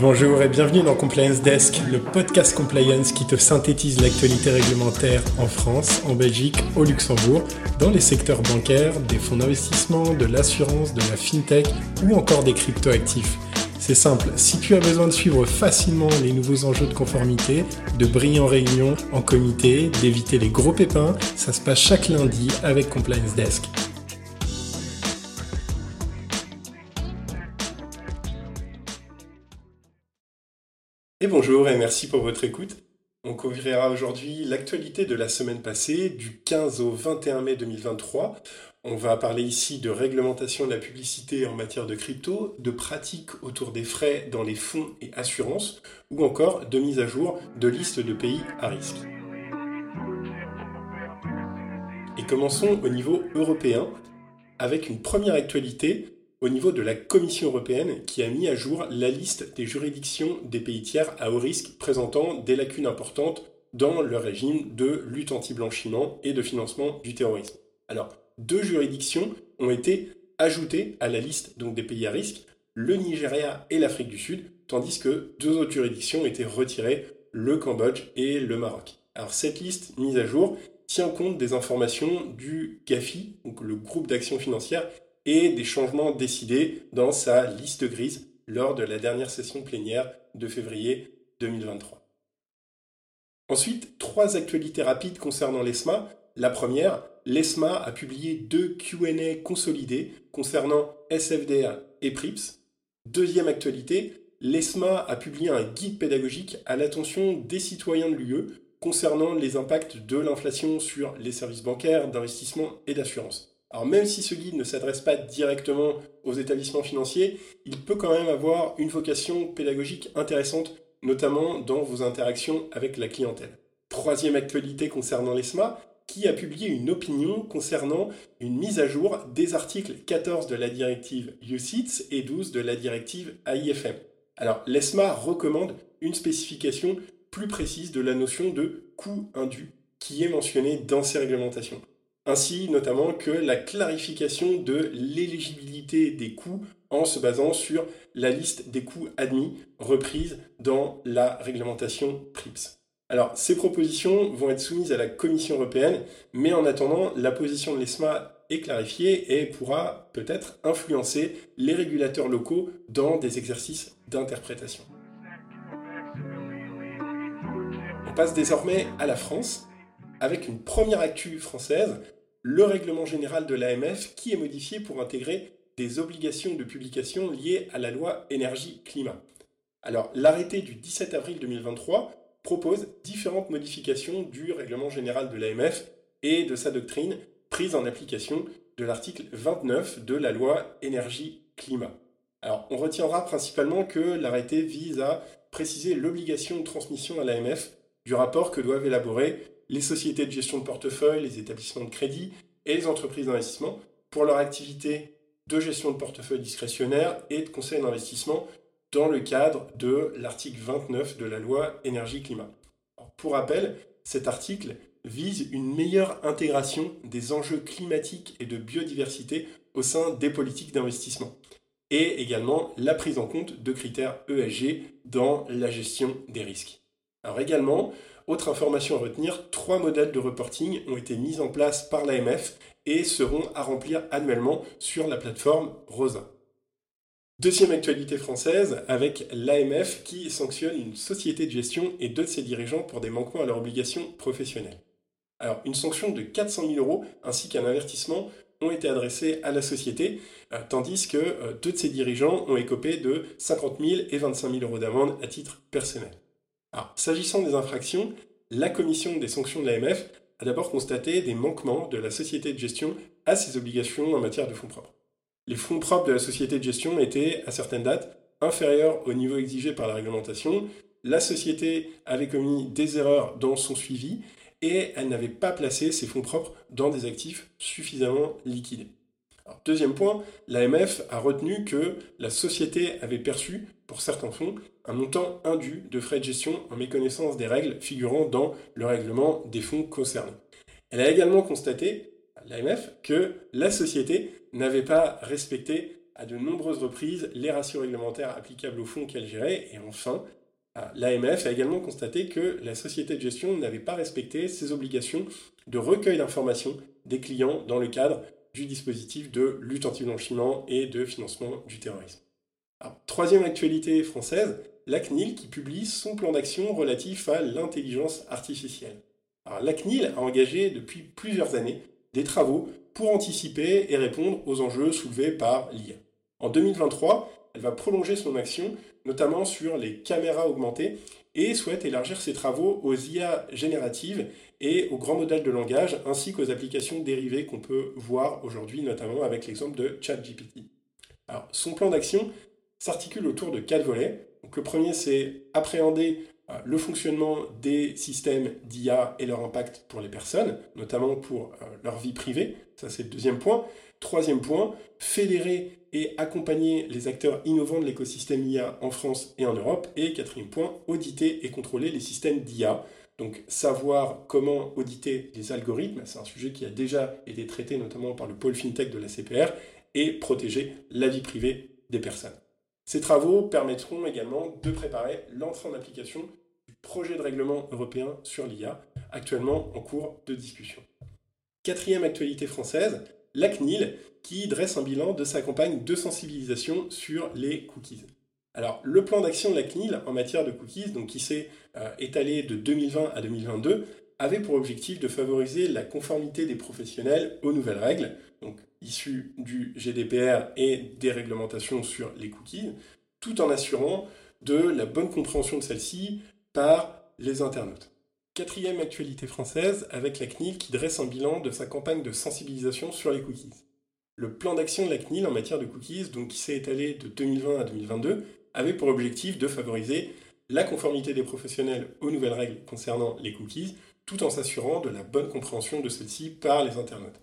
Bonjour et bienvenue dans Compliance Desk, le podcast compliance qui te synthétise l'actualité réglementaire en France, en Belgique, au Luxembourg, dans les secteurs bancaires, des fonds d'investissement, de l'assurance, de la fintech ou encore des cryptoactifs. C'est simple, si tu as besoin de suivre facilement les nouveaux enjeux de conformité, de briller en réunion, en comité, d'éviter les gros pépins, ça se passe chaque lundi avec Compliance Desk. Et bonjour et merci pour votre écoute. On couvrira aujourd'hui l'actualité de la semaine passée, du 15 au 21 mai 2023. On va parler ici de réglementation de la publicité en matière de crypto, de pratiques autour des frais dans les fonds et assurances, ou encore de mise à jour de listes de pays à risque. Et commençons au niveau européen avec une première actualité au niveau de la Commission européenne qui a mis à jour la liste des juridictions des pays tiers à haut risque présentant des lacunes importantes dans leur régime de lutte anti-blanchiment et de financement du terrorisme. Alors, deux juridictions ont été ajoutées à la liste donc, des pays à risque, le Nigeria et l'Afrique du Sud, tandis que deux autres juridictions été retirées, le Cambodge et le Maroc. Alors cette liste mise à jour tient compte des informations du GAFI, donc le groupe d'action financière et des changements décidés dans sa liste grise lors de la dernière session plénière de février 2023. Ensuite, trois actualités rapides concernant l'ESMA. La première, l'ESMA a publié deux QA consolidés concernant SFDA et PRIPS. Deuxième actualité, l'ESMA a publié un guide pédagogique à l'attention des citoyens de l'UE concernant les impacts de l'inflation sur les services bancaires, d'investissement et d'assurance. Alors même si ce guide ne s'adresse pas directement aux établissements financiers, il peut quand même avoir une vocation pédagogique intéressante, notamment dans vos interactions avec la clientèle. Troisième actualité concernant l'ESMA, qui a publié une opinion concernant une mise à jour des articles 14 de la directive UCITS et 12 de la directive AIFM. Alors l'ESMA recommande une spécification plus précise de la notion de coût indu qui est mentionnée dans ces réglementations ainsi notamment que la clarification de l'éligibilité des coûts en se basant sur la liste des coûts admis reprise dans la réglementation PRIPS. Alors, ces propositions vont être soumises à la Commission européenne, mais en attendant, la position de l'ESMA est clarifiée et pourra peut-être influencer les régulateurs locaux dans des exercices d'interprétation. On passe désormais à la France avec une première actu française, le règlement général de l'AMF qui est modifié pour intégrer des obligations de publication liées à la loi énergie-climat. Alors, l'arrêté du 17 avril 2023 propose différentes modifications du règlement général de l'AMF et de sa doctrine prise en application de l'article 29 de la loi énergie-climat. Alors, on retiendra principalement que l'arrêté vise à préciser l'obligation de transmission à l'AMF du rapport que doivent élaborer les sociétés de gestion de portefeuille, les établissements de crédit et les entreprises d'investissement pour leur activité de gestion de portefeuille discrétionnaire et de conseil d'investissement dans le cadre de l'article 29 de la loi énergie-climat. Pour rappel, cet article vise une meilleure intégration des enjeux climatiques et de biodiversité au sein des politiques d'investissement et également la prise en compte de critères ESG dans la gestion des risques. Alors également, autre information à retenir, trois modèles de reporting ont été mis en place par l'AMF et seront à remplir annuellement sur la plateforme Rosa. Deuxième actualité française avec l'AMF qui sanctionne une société de gestion et deux de ses dirigeants pour des manquements à leurs obligations professionnelles. Alors, une sanction de 400 000 euros ainsi qu'un avertissement ont été adressés à la société, euh, tandis que euh, deux de ses dirigeants ont écopé de 50 000 et 25 000 euros d'amende à titre personnel. S'agissant des infractions, la commission des sanctions de l'AMF a d'abord constaté des manquements de la société de gestion à ses obligations en matière de fonds propres. Les fonds propres de la société de gestion étaient, à certaines dates, inférieurs au niveau exigé par la réglementation, la société avait commis des erreurs dans son suivi et elle n'avait pas placé ses fonds propres dans des actifs suffisamment liquidés. Deuxième point, l'AMF a retenu que la société avait perçu, pour certains fonds, un montant indu de frais de gestion en méconnaissance des règles figurant dans le règlement des fonds concernés. Elle a également constaté, l'AMF, que la société n'avait pas respecté à de nombreuses reprises les ratios réglementaires applicables au fonds qu'elle gérait. Et enfin, l'AMF a également constaté que la société de gestion n'avait pas respecté ses obligations de recueil d'informations des clients dans le cadre du dispositif de lutte anti-blanchiment et de financement du terrorisme. troisième actualité française, la CNIL qui publie son plan d'action relatif à l'intelligence artificielle. la CNIL a engagé depuis plusieurs années des travaux pour anticiper et répondre aux enjeux soulevés par l'IA. En 2023, elle va prolonger son action, notamment sur les caméras augmentées, et souhaite élargir ses travaux aux IA génératives et aux grands modèles de langage, ainsi qu'aux applications dérivées qu'on peut voir aujourd'hui, notamment avec l'exemple de ChatGPT. Alors, son plan d'action s'articule autour de quatre volets. Donc, le premier, c'est appréhender euh, le fonctionnement des systèmes d'IA et leur impact pour les personnes, notamment pour euh, leur vie privée. Ça, c'est le deuxième point. Troisième point, fédérer et accompagner les acteurs innovants de l'écosystème IA en France et en Europe. Et quatrième point, auditer et contrôler les systèmes d'IA. Donc savoir comment auditer les algorithmes, c'est un sujet qui a déjà été traité notamment par le pôle FinTech de la CPR, et protéger la vie privée des personnes. Ces travaux permettront également de préparer l'entrée en application du projet de règlement européen sur l'IA, actuellement en cours de discussion. Quatrième actualité française, la CNIL, qui dresse un bilan de sa campagne de sensibilisation sur les cookies. Alors, le plan d'action de la CNIL en matière de cookies, donc qui s'est euh, étalé de 2020 à 2022, avait pour objectif de favoriser la conformité des professionnels aux nouvelles règles, donc issues du GDPR et des réglementations sur les cookies, tout en assurant de la bonne compréhension de celles-ci par les internautes. Quatrième actualité française avec la CNIL qui dresse un bilan de sa campagne de sensibilisation sur les cookies. Le plan d'action de la CNIL en matière de cookies, donc qui s'est étalé de 2020 à 2022, avait pour objectif de favoriser la conformité des professionnels aux nouvelles règles concernant les cookies, tout en s'assurant de la bonne compréhension de celles-ci par les internautes.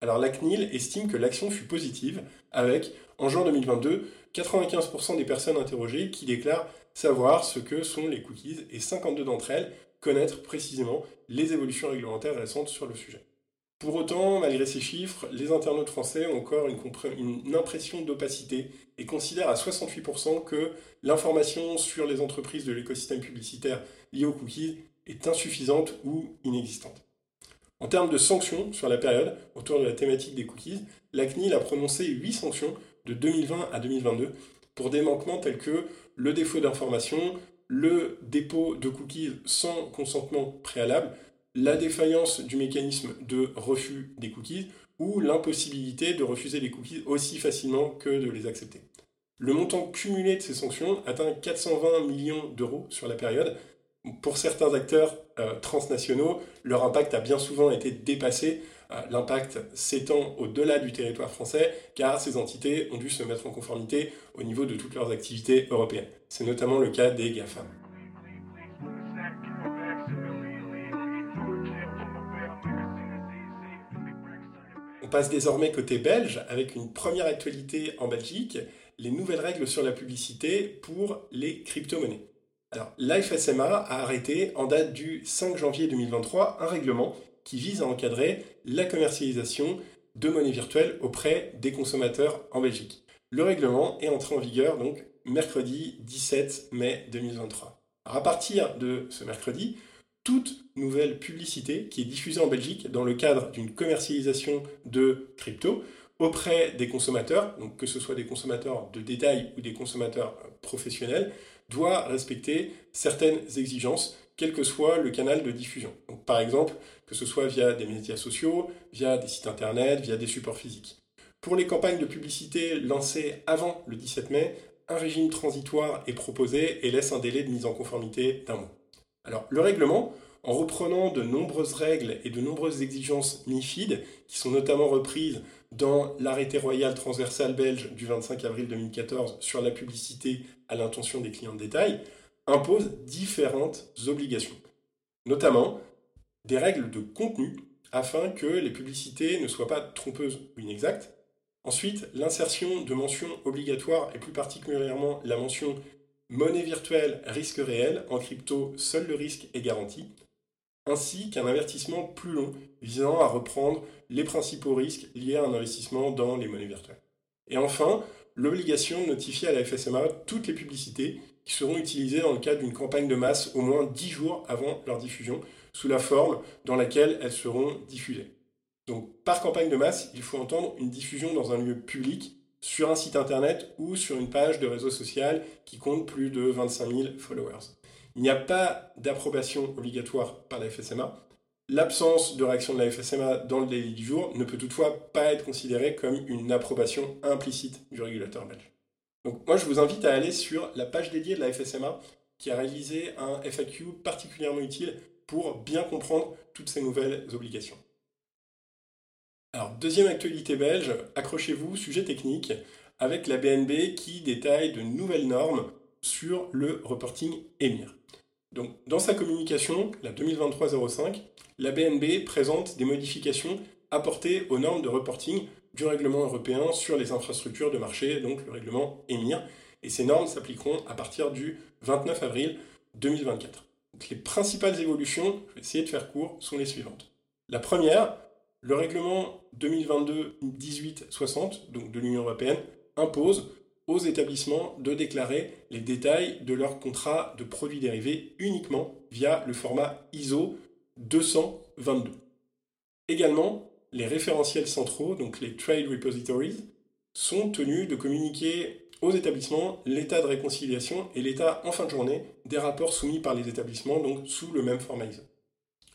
Alors la CNIL estime que l'action fut positive, avec, en juin 2022, 95% des personnes interrogées qui déclarent savoir ce que sont les cookies et 52 d'entre elles connaître précisément les évolutions réglementaires récentes sur le sujet. Pour autant, malgré ces chiffres, les internautes français ont encore une, impression d'opacité et considèrent à 68% que l'information sur les entreprises de l'écosystème publicitaire lié aux cookies est insuffisante ou inexistante. En termes de sanctions sur la période autour de la thématique des cookies, la CNIL a prononcé 8 sanctions de 2020 à 2022 pour des manquements tels que le défaut d'information, le dépôt de cookies sans consentement préalable, la défaillance du mécanisme de refus des cookies ou l'impossibilité de refuser les cookies aussi facilement que de les accepter. Le montant cumulé de ces sanctions atteint 420 millions d'euros sur la période. Pour certains acteurs euh, transnationaux, leur impact a bien souvent été dépassé. Euh, l'impact s'étend au-delà du territoire français car ces entités ont dû se mettre en conformité au niveau de toutes leurs activités européennes. C'est notamment le cas des GAFAM. passe désormais côté belge avec une première actualité en Belgique, les nouvelles règles sur la publicité pour les crypto-monnaies. Alors, l'AFSMA a arrêté en date du 5 janvier 2023 un règlement qui vise à encadrer la commercialisation de monnaie virtuelle auprès des consommateurs en Belgique. Le règlement est entré en vigueur donc mercredi 17 mai 2023. Alors, à partir de ce mercredi, toute nouvelle publicité qui est diffusée en Belgique dans le cadre d'une commercialisation de crypto auprès des consommateurs, que ce soit des consommateurs de détail ou des consommateurs euh, professionnels, doit respecter certaines exigences, quel que soit le canal de diffusion. Donc, par exemple, que ce soit via des médias sociaux, via des sites internet, via des supports physiques. Pour les campagnes de publicité lancées avant le 17 mai, un régime transitoire est proposé et laisse un délai de mise en conformité d'un mois. Alors, le règlement, en reprenant de nombreuses règles et de nombreuses exigences MIFID, qui sont notamment reprises dans l'arrêté royal transversal belge du 25 avril 2014 sur la publicité à l'intention des clients de détail, impose différentes obligations, notamment des règles de contenu afin que les publicités ne soient pas trompeuses ou inexactes. Ensuite, l'insertion de mentions obligatoires et plus particulièrement la mention monnaie virtuelle, risque réel, en crypto, seul le risque est garanti, ainsi qu'un avertissement plus long visant à reprendre les principaux risques liés à un investissement dans les monnaies virtuelles. Et enfin, l'obligation de notifier à la FSMA toutes les publicités qui seront utilisées dans le cadre d'une campagne de masse au moins 10 jours avant leur diffusion, sous la forme dans laquelle elles seront diffusées. Donc par campagne de masse, il faut entendre une diffusion dans un lieu public, sur un site internet ou sur une page de réseau social qui compte plus de 25 000 followers. Il n'y a pas d'approbation obligatoire par la FSMA. L'absence de réaction de la FSMA dans le délai du jour ne peut toutefois pas être considérée comme une approbation implicite du régulateur belge. Donc moi je vous invite à aller sur la page dédiée de la FSMA qui a réalisé un FAQ particulièrement utile pour bien comprendre toutes ces nouvelles obligations. Alors deuxième actualité belge, accrochez-vous, sujet technique, avec la BNB qui détaille de nouvelles normes sur le reporting EMIR. Donc, dans sa communication, la 2023-05, la BNB présente des modifications apportées aux normes de reporting du règlement européen sur les infrastructures de marché, donc le règlement EMIR, et ces normes s'appliqueront à partir du 29 avril 2024. les principales évolutions, je vais essayer de faire court, sont les suivantes. La première, le règlement 2022-1860, donc de l'Union européenne, impose aux établissements de déclarer les détails de leur contrat de produits dérivés uniquement via le format ISO 222. Également, les référentiels centraux, donc les Trade Repositories, sont tenus de communiquer aux établissements l'état de réconciliation et l'état en fin de journée des rapports soumis par les établissements, donc sous le même format ISO.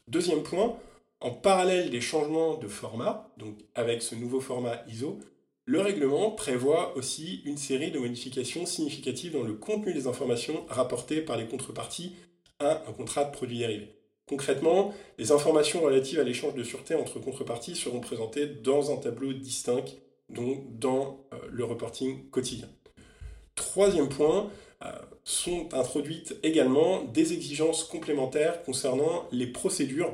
Deuxième point, en parallèle des changements de format, donc avec ce nouveau format ISO, le règlement prévoit aussi une série de modifications significatives dans le contenu des informations rapportées par les contreparties à un contrat de produits dérivés. Concrètement, les informations relatives à l'échange de sûreté entre contreparties seront présentées dans un tableau distinct, donc dans euh, le reporting quotidien. Troisième point, euh, sont introduites également des exigences complémentaires concernant les procédures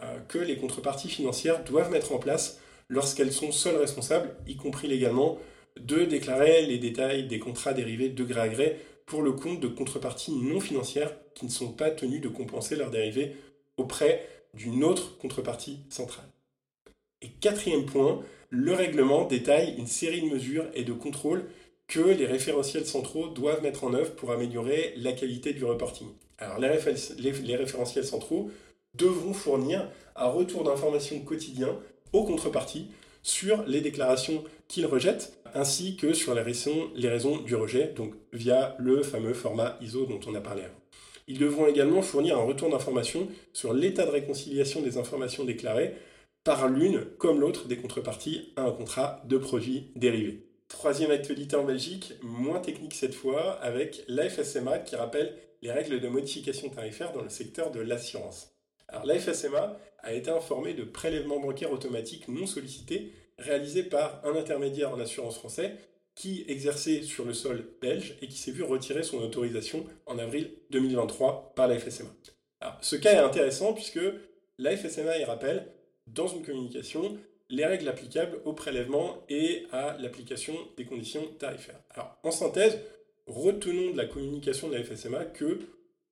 euh, que les contreparties financières doivent mettre en place lorsqu'elles sont seules responsables, y compris légalement, de déclarer les détails des contrats dérivés de gré à gré pour le compte de contreparties non financières qui ne sont pas tenues de compenser leurs dérivés auprès d'une autre contrepartie centrale. Et quatrième point, le règlement détaille une série de mesures et de contrôles que les référentiels centraux doivent mettre en œuvre pour améliorer la qualité du reporting. Alors les, les référentiels centraux devront fournir un retour d'informations quotidien aux contreparties sur les déclarations qu'ils rejettent, ainsi que sur les raisons, du rejet, donc via le fameux format ISO dont on a parlé avant. Ils devront également fournir un retour d'informations sur l'état de réconciliation des informations déclarées par l'une comme l'autre des contreparties à un contrat de produits dérivés. Troisième actualité en Belgique, moins technique cette fois, avec l'AFSMA qui rappelle les règles de modification tarifaire dans le secteur de l'assurance. La FSMA a été informée de prélèvements bancaires automatiques non sollicités réalisés par un intermédiaire en assurance français qui exerçait sur le sol belge et qui s'est vu retirer son autorisation en avril 2023 par la FSMA. Ce cas est intéressant puisque la FSMA y rappelle dans une communication les règles applicables au prélèvement et à l'application des conditions tarifaires. Alors, en synthèse, retenons de la communication de la FSMA que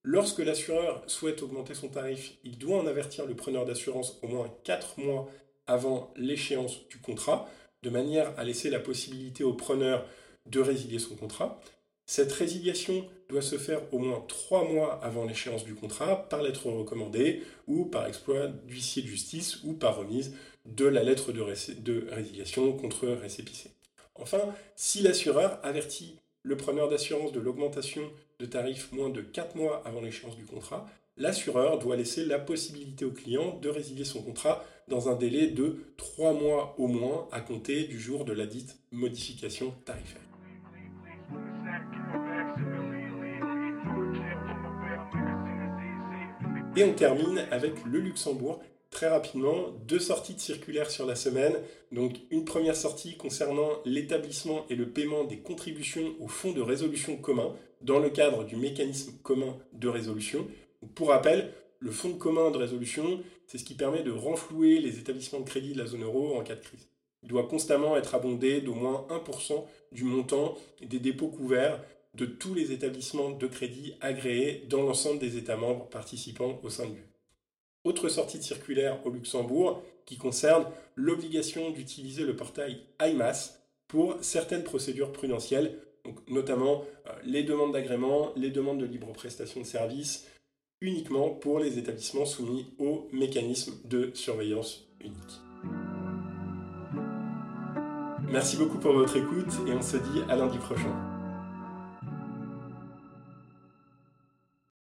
Lorsque l'assureur souhaite augmenter son tarif, il doit en avertir le preneur d'assurance au moins 4 mois avant l'échéance du contrat, de manière à laisser la possibilité au preneur de résilier son contrat. Cette résiliation doit se faire au moins 3 mois avant l'échéance du contrat par lettre recommandée ou par exploit d'huissier de justice ou par remise de la lettre de, résiliation contre récépissé. Enfin, si l'assureur avertit le preneur d'assurance de l'augmentation de tarif moins de 4 mois avant l'échéance du contrat, l'assureur doit laisser la possibilité au client de résilier son contrat dans un délai de 3 mois au moins à compter du jour de la dite modification tarifaire. Et on termine avec le Luxembourg. Très rapidement, deux sorties de circulaires sur la semaine. Donc une première sortie concernant l'établissement et le paiement des contributions au fonds de résolution commun dans le cadre du mécanisme commun de résolution. Pour rappel, le fonds commun de résolution, c'est ce qui permet de renflouer les établissements de crédit de la zone euro en cas de crise. Il doit constamment être abondé d'au moins 1% du montant des dépôts couverts de tous les établissements de crédit agréés dans l'ensemble des États membres participant au sein de l'UE. Autre sortie de circulaire au Luxembourg qui concerne l'obligation d'utiliser le portail IMAS pour certaines procédures prudentielles, notamment euh, les demandes d'agrément, les demandes de libre prestation de services, uniquement pour les établissements soumis au mécanisme de surveillance unique. Merci beaucoup pour votre écoute et on se dit à lundi prochain.